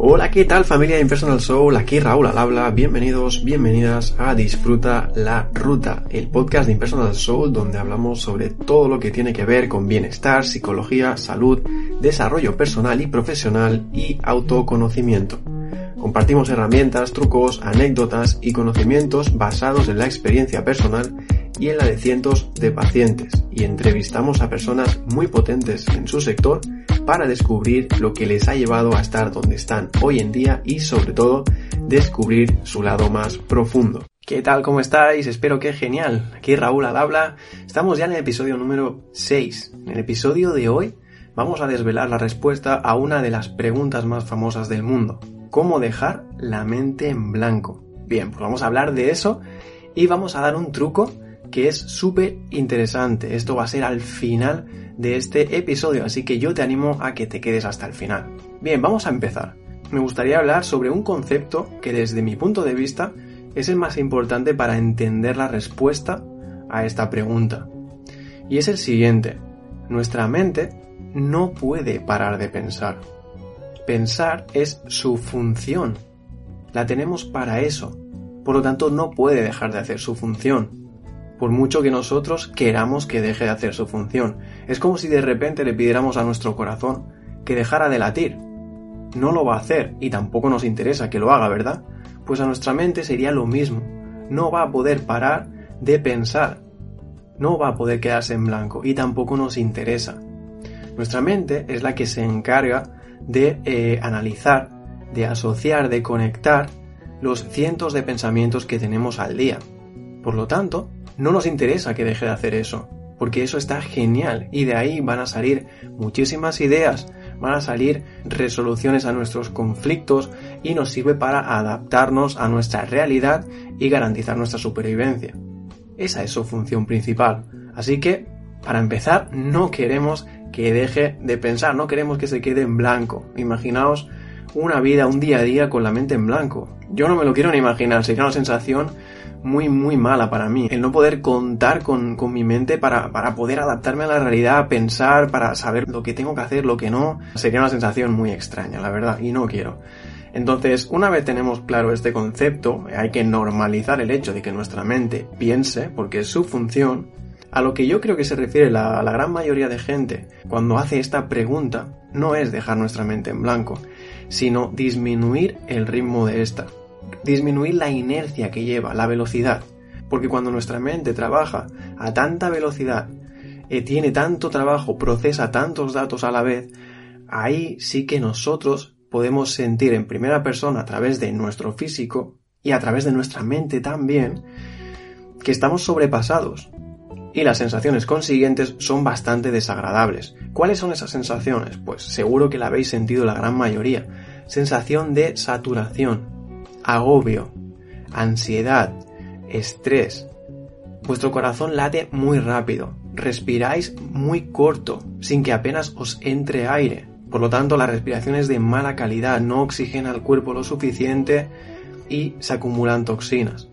Hola, ¿qué tal familia de Impersonal Soul? Aquí Raúl al habla. Bienvenidos, bienvenidas a Disfruta la Ruta, el podcast de Impersonal Soul donde hablamos sobre todo lo que tiene que ver con bienestar, psicología, salud, desarrollo personal y profesional y autoconocimiento. Compartimos herramientas, trucos, anécdotas y conocimientos basados en la experiencia personal y en la de cientos de pacientes y entrevistamos a personas muy potentes en su sector para descubrir lo que les ha llevado a estar donde están hoy en día y sobre todo descubrir su lado más profundo. ¿Qué tal? ¿Cómo estáis? Espero que genial. Aquí Raúl al habla. Estamos ya en el episodio número 6. En el episodio de hoy vamos a desvelar la respuesta a una de las preguntas más famosas del mundo. ¿Cómo dejar la mente en blanco? Bien, pues vamos a hablar de eso y vamos a dar un truco que es súper interesante. Esto va a ser al final de este episodio, así que yo te animo a que te quedes hasta el final. Bien, vamos a empezar. Me gustaría hablar sobre un concepto que desde mi punto de vista es el más importante para entender la respuesta a esta pregunta. Y es el siguiente. Nuestra mente no puede parar de pensar. Pensar es su función. La tenemos para eso. Por lo tanto, no puede dejar de hacer su función por mucho que nosotros queramos que deje de hacer su función. Es como si de repente le pidiéramos a nuestro corazón que dejara de latir. No lo va a hacer y tampoco nos interesa que lo haga, ¿verdad? Pues a nuestra mente sería lo mismo. No va a poder parar de pensar. No va a poder quedarse en blanco y tampoco nos interesa. Nuestra mente es la que se encarga de eh, analizar, de asociar, de conectar los cientos de pensamientos que tenemos al día. Por lo tanto, no nos interesa que deje de hacer eso, porque eso está genial y de ahí van a salir muchísimas ideas, van a salir resoluciones a nuestros conflictos y nos sirve para adaptarnos a nuestra realidad y garantizar nuestra supervivencia. Esa es su función principal. Así que, para empezar, no queremos que deje de pensar, no queremos que se quede en blanco. Imaginaos una vida, un día a día con la mente en blanco. Yo no me lo quiero ni imaginar, sería una sensación muy, muy mala para mí. El no poder contar con, mi mente para, para, poder adaptarme a la realidad, pensar, para saber lo que tengo que hacer, lo que no, sería una sensación muy extraña, la verdad, y no quiero. Entonces, una vez tenemos claro este concepto, hay que normalizar el hecho de que nuestra mente piense, porque es su función, a lo que yo creo que se refiere la, la gran mayoría de gente cuando hace esta pregunta, no es dejar nuestra mente en blanco, sino disminuir el ritmo de esta disminuir la inercia que lleva, la velocidad. Porque cuando nuestra mente trabaja a tanta velocidad, eh, tiene tanto trabajo, procesa tantos datos a la vez, ahí sí que nosotros podemos sentir en primera persona a través de nuestro físico y a través de nuestra mente también que estamos sobrepasados. Y las sensaciones consiguientes son bastante desagradables. ¿Cuáles son esas sensaciones? Pues seguro que la habéis sentido la gran mayoría. Sensación de saturación, agobio, ansiedad, estrés. Vuestro corazón late muy rápido, respiráis muy corto, sin que apenas os entre aire. Por lo tanto, la respiración es de mala calidad, no oxigena el cuerpo lo suficiente y se acumulan toxinas.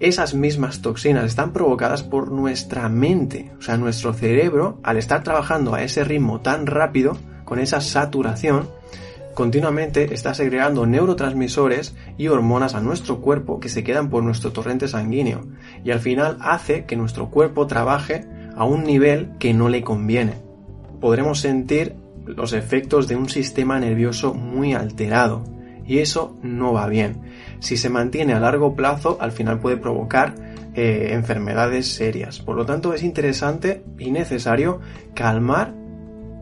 Esas mismas toxinas están provocadas por nuestra mente, o sea, nuestro cerebro, al estar trabajando a ese ritmo tan rápido, con esa saturación, continuamente está segregando neurotransmisores y hormonas a nuestro cuerpo que se quedan por nuestro torrente sanguíneo y al final hace que nuestro cuerpo trabaje a un nivel que no le conviene. Podremos sentir los efectos de un sistema nervioso muy alterado y eso no va bien. Si se mantiene a largo plazo, al final puede provocar eh, enfermedades serias. Por lo tanto, es interesante y necesario calmar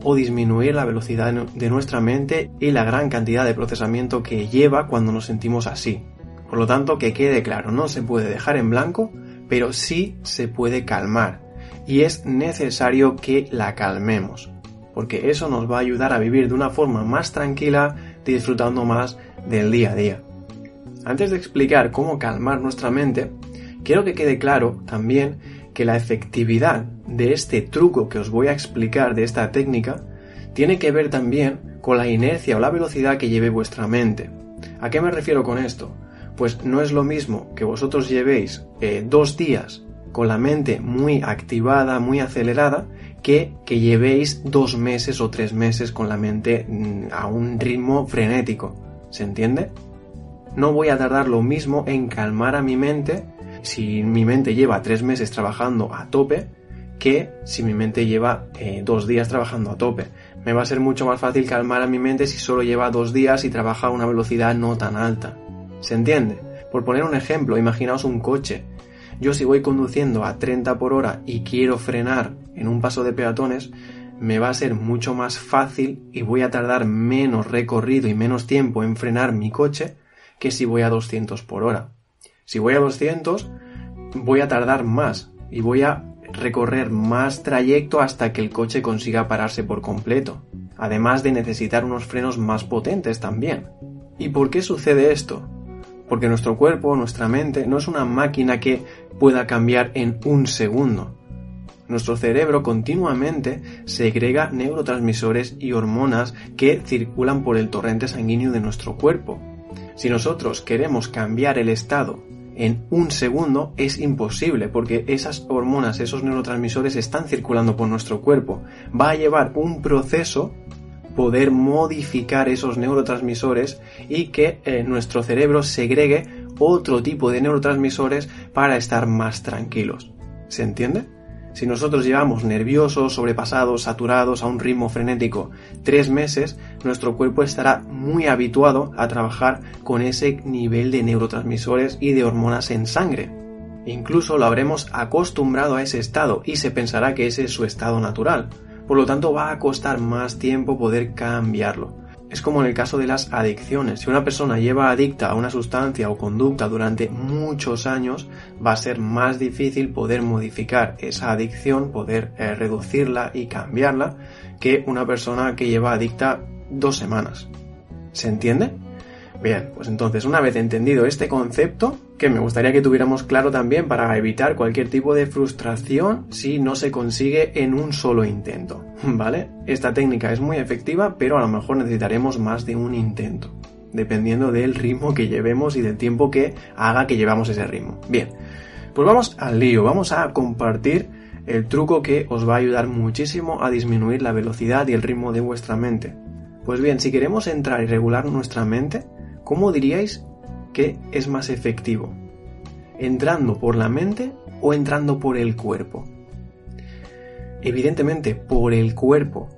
o disminuir la velocidad de nuestra mente y la gran cantidad de procesamiento que lleva cuando nos sentimos así. Por lo tanto, que quede claro, no se puede dejar en blanco, pero sí se puede calmar. Y es necesario que la calmemos, porque eso nos va a ayudar a vivir de una forma más tranquila, disfrutando más del día a día. Antes de explicar cómo calmar nuestra mente, quiero que quede claro también que la efectividad de este truco que os voy a explicar, de esta técnica, tiene que ver también con la inercia o la velocidad que lleve vuestra mente. ¿A qué me refiero con esto? Pues no es lo mismo que vosotros llevéis eh, dos días con la mente muy activada, muy acelerada, que que llevéis dos meses o tres meses con la mente mm, a un ritmo frenético. ¿Se entiende? No voy a tardar lo mismo en calmar a mi mente si mi mente lleva tres meses trabajando a tope que si mi mente lleva eh, dos días trabajando a tope. Me va a ser mucho más fácil calmar a mi mente si solo lleva dos días y trabaja a una velocidad no tan alta. ¿Se entiende? Por poner un ejemplo, imaginaos un coche. Yo si voy conduciendo a 30 por hora y quiero frenar en un paso de peatones, me va a ser mucho más fácil y voy a tardar menos recorrido y menos tiempo en frenar mi coche que si voy a 200 por hora. Si voy a 200, voy a tardar más y voy a recorrer más trayecto hasta que el coche consiga pararse por completo, además de necesitar unos frenos más potentes también. ¿Y por qué sucede esto? Porque nuestro cuerpo, nuestra mente, no es una máquina que pueda cambiar en un segundo. Nuestro cerebro continuamente segrega neurotransmisores y hormonas que circulan por el torrente sanguíneo de nuestro cuerpo. Si nosotros queremos cambiar el estado en un segundo es imposible porque esas hormonas, esos neurotransmisores están circulando por nuestro cuerpo. Va a llevar un proceso poder modificar esos neurotransmisores y que eh, nuestro cerebro segregue otro tipo de neurotransmisores para estar más tranquilos. ¿Se entiende? Si nosotros llevamos nerviosos, sobrepasados, saturados a un ritmo frenético tres meses, nuestro cuerpo estará muy habituado a trabajar con ese nivel de neurotransmisores y de hormonas en sangre. Incluso lo habremos acostumbrado a ese estado y se pensará que ese es su estado natural. Por lo tanto, va a costar más tiempo poder cambiarlo. Es como en el caso de las adicciones. Si una persona lleva adicta a una sustancia o conducta durante muchos años, va a ser más difícil poder modificar esa adicción, poder eh, reducirla y cambiarla, que una persona que lleva adicta dos semanas. ¿Se entiende? Bien, pues entonces una vez entendido este concepto, que me gustaría que tuviéramos claro también para evitar cualquier tipo de frustración si no se consigue en un solo intento, ¿vale? Esta técnica es muy efectiva, pero a lo mejor necesitaremos más de un intento, dependiendo del ritmo que llevemos y del tiempo que haga que llevamos ese ritmo. Bien, pues vamos al lío, vamos a compartir el truco que os va a ayudar muchísimo a disminuir la velocidad y el ritmo de vuestra mente. Pues bien, si queremos entrar y regular nuestra mente, ¿Cómo diríais que es más efectivo? ¿Entrando por la mente o entrando por el cuerpo? Evidentemente, por el cuerpo.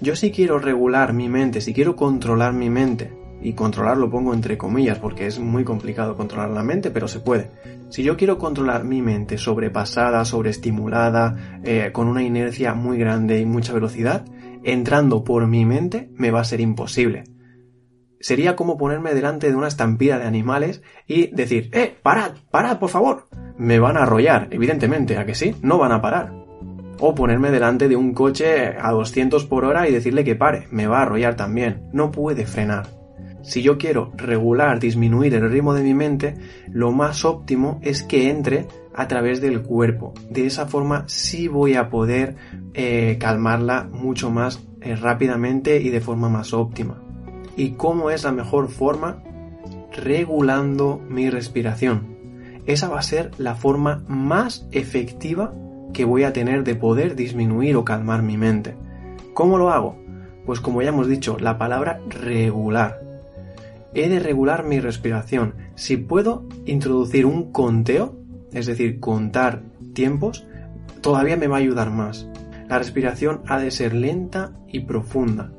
Yo si quiero regular mi mente, si quiero controlar mi mente, y controlar lo pongo entre comillas porque es muy complicado controlar la mente, pero se puede. Si yo quiero controlar mi mente sobrepasada, sobreestimulada, eh, con una inercia muy grande y mucha velocidad, entrando por mi mente me va a ser imposible sería como ponerme delante de una estampida de animales y decir, ¡eh, parad, parad, por favor! Me van a arrollar, evidentemente, ¿a que sí? No van a parar. O ponerme delante de un coche a 200 por hora y decirle que pare, me va a arrollar también, no puede frenar. Si yo quiero regular, disminuir el ritmo de mi mente, lo más óptimo es que entre a través del cuerpo. De esa forma sí voy a poder eh, calmarla mucho más eh, rápidamente y de forma más óptima y cómo es la mejor forma regulando mi respiración. Esa va a ser la forma más efectiva que voy a tener de poder disminuir o calmar mi mente. ¿Cómo lo hago? Pues como ya hemos dicho, la palabra regular. He de regular mi respiración. Si puedo introducir un conteo, es decir, contar tiempos, todavía me va a ayudar más. La respiración ha de ser lenta y profunda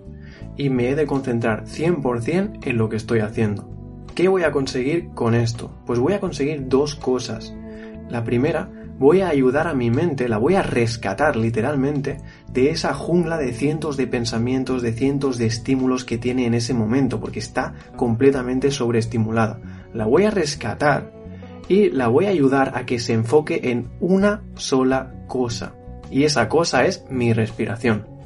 y me he de concentrar 100% en lo que estoy haciendo. ¿Qué voy a conseguir con esto? Pues voy a conseguir dos cosas. La primera, voy a ayudar a mi mente, la voy a rescatar literalmente de esa jungla de cientos de pensamientos, de cientos de estímulos que tiene en ese momento, porque está completamente sobreestimulada. La voy a rescatar y la voy a ayudar a que se enfoque en una sola cosa. Y esa cosa es mi respiración.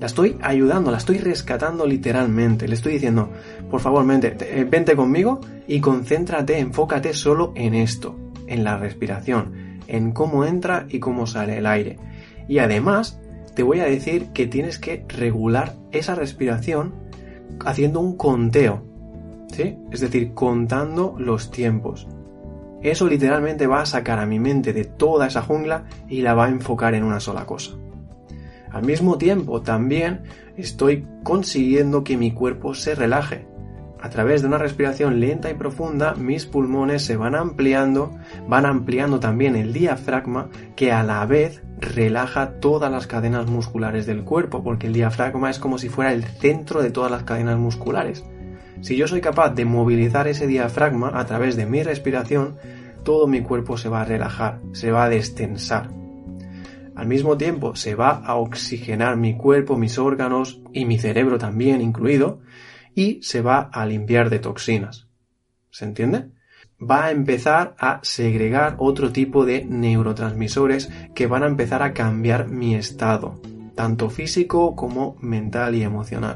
La estoy ayudando, la estoy rescatando literalmente. Le estoy diciendo, por favor, mente, eh, vente conmigo y concéntrate, enfócate solo en esto, en la respiración, en cómo entra y cómo sale el aire. Y además, te voy a decir que tienes que regular esa respiración haciendo un conteo. ¿Sí? Es decir, contando los tiempos. Eso literalmente va a sacar a mi mente de toda esa jungla y la va a enfocar en una sola cosa. Al mismo tiempo, también estoy consiguiendo que mi cuerpo se relaje. A través de una respiración lenta y profunda, mis pulmones se van ampliando, van ampliando también el diafragma, que a la vez relaja todas las cadenas musculares del cuerpo, porque el diafragma es como si fuera el centro de todas las cadenas musculares. Si yo soy capaz de movilizar ese diafragma a través de mi respiración, todo mi cuerpo se va a relajar, se va a destensar. Al mismo tiempo se va a oxigenar mi cuerpo, mis órganos y mi cerebro también incluido, y se va a limpiar de toxinas. ¿Se entiende? Va a empezar a segregar otro tipo de neurotransmisores que van a empezar a cambiar mi estado, tanto físico como mental y emocional.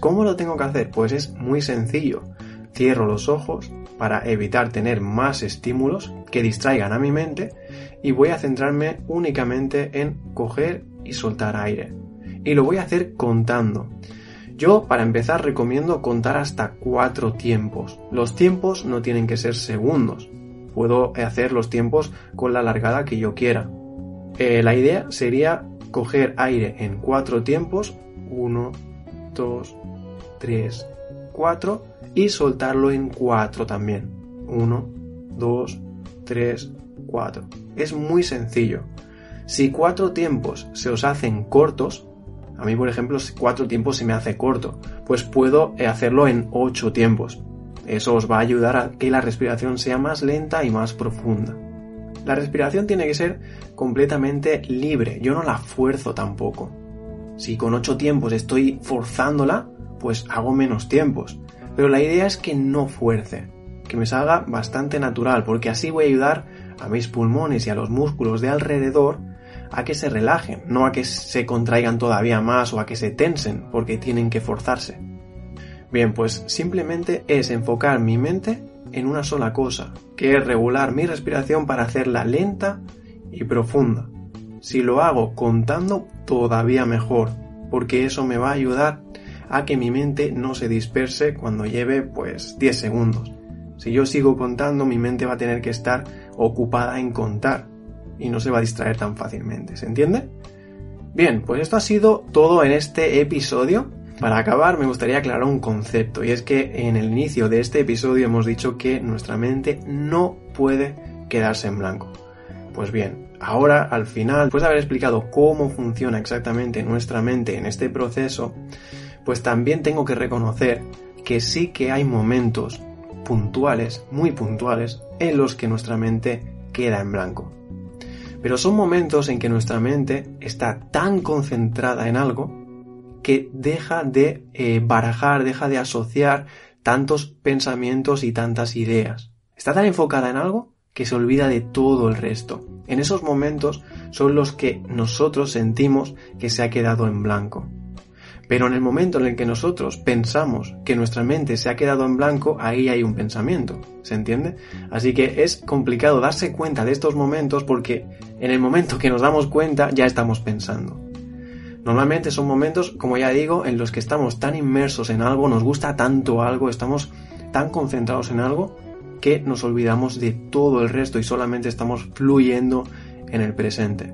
¿Cómo lo tengo que hacer? Pues es muy sencillo. Cierro los ojos para evitar tener más estímulos que distraigan a mi mente y voy a centrarme únicamente en coger y soltar aire. Y lo voy a hacer contando. Yo, para empezar, recomiendo contar hasta cuatro tiempos. Los tiempos no tienen que ser segundos. Puedo hacer los tiempos con la largada que yo quiera. Eh, la idea sería coger aire en cuatro tiempos. Uno, dos, 3, 4 y soltarlo en 4 también. 1, 2, 3, 4. Es muy sencillo. Si cuatro tiempos se os hacen cortos, a mí por ejemplo si cuatro tiempos se me hace corto, pues puedo hacerlo en 8 tiempos. Eso os va a ayudar a que la respiración sea más lenta y más profunda. La respiración tiene que ser completamente libre, yo no la fuerzo tampoco. Si con 8 tiempos estoy forzándola, pues hago menos tiempos. Pero la idea es que no fuerce, que me salga bastante natural, porque así voy a ayudar a mis pulmones y a los músculos de alrededor a que se relajen, no a que se contraigan todavía más o a que se tensen porque tienen que forzarse. Bien, pues simplemente es enfocar mi mente en una sola cosa, que es regular mi respiración para hacerla lenta y profunda. Si lo hago contando, todavía mejor, porque eso me va a ayudar a que mi mente no se disperse cuando lleve pues 10 segundos. Si yo sigo contando, mi mente va a tener que estar ocupada en contar y no se va a distraer tan fácilmente. ¿Se entiende? Bien, pues esto ha sido todo en este episodio. Para acabar, me gustaría aclarar un concepto, y es que en el inicio de este episodio hemos dicho que nuestra mente no puede quedarse en blanco. Pues bien, ahora al final, después de haber explicado cómo funciona exactamente nuestra mente en este proceso, pues también tengo que reconocer que sí que hay momentos puntuales, muy puntuales, en los que nuestra mente queda en blanco. Pero son momentos en que nuestra mente está tan concentrada en algo que deja de eh, barajar, deja de asociar tantos pensamientos y tantas ideas. Está tan enfocada en algo que se olvida de todo el resto. En esos momentos son los que nosotros sentimos que se ha quedado en blanco. Pero en el momento en el que nosotros pensamos que nuestra mente se ha quedado en blanco, ahí hay un pensamiento, ¿se entiende? Así que es complicado darse cuenta de estos momentos porque en el momento que nos damos cuenta ya estamos pensando. Normalmente son momentos, como ya digo, en los que estamos tan inmersos en algo, nos gusta tanto algo, estamos tan concentrados en algo que nos olvidamos de todo el resto y solamente estamos fluyendo en el presente.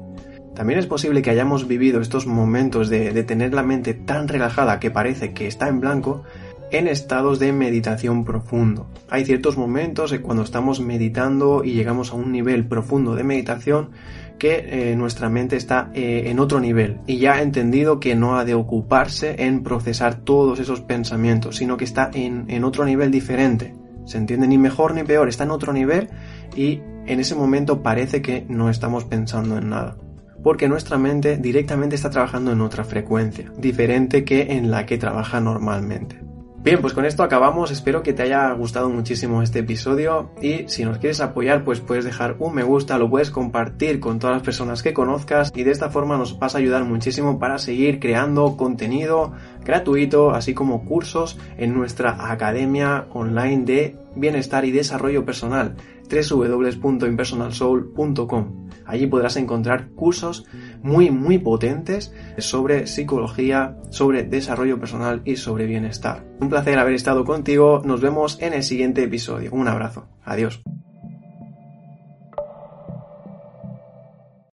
También es posible que hayamos vivido estos momentos de, tener la mente tan relajada que parece que está en blanco en estados de meditación profundo. Hay ciertos momentos en cuando estamos meditando y llegamos a un nivel profundo de meditación que eh, nuestra mente está eh, en otro nivel y ya ha entendido que no ha de ocuparse en procesar todos esos pensamientos, sino que está en, en otro nivel diferente. Se entiende ni mejor ni peor, está en otro nivel y en ese momento parece que no estamos pensando en nada porque nuestra mente directamente está trabajando en otra frecuencia, diferente que en la que trabaja normalmente. Bien, pues con esto acabamos. Espero que te haya gustado muchísimo este episodio y si nos quieres apoyar, pues puedes dejar un me gusta, lo puedes compartir con todas las personas que conozcas y de esta forma nos vas a ayudar muchísimo para seguir creando contenido gratuito, así como cursos en nuestra academia online de bienestar y desarrollo personal www.impersonalsoul.com. Allí podrás encontrar cursos muy muy potentes sobre psicología, sobre desarrollo personal y sobre bienestar. Un placer haber estado contigo. Nos vemos en el siguiente episodio. Un abrazo. Adiós.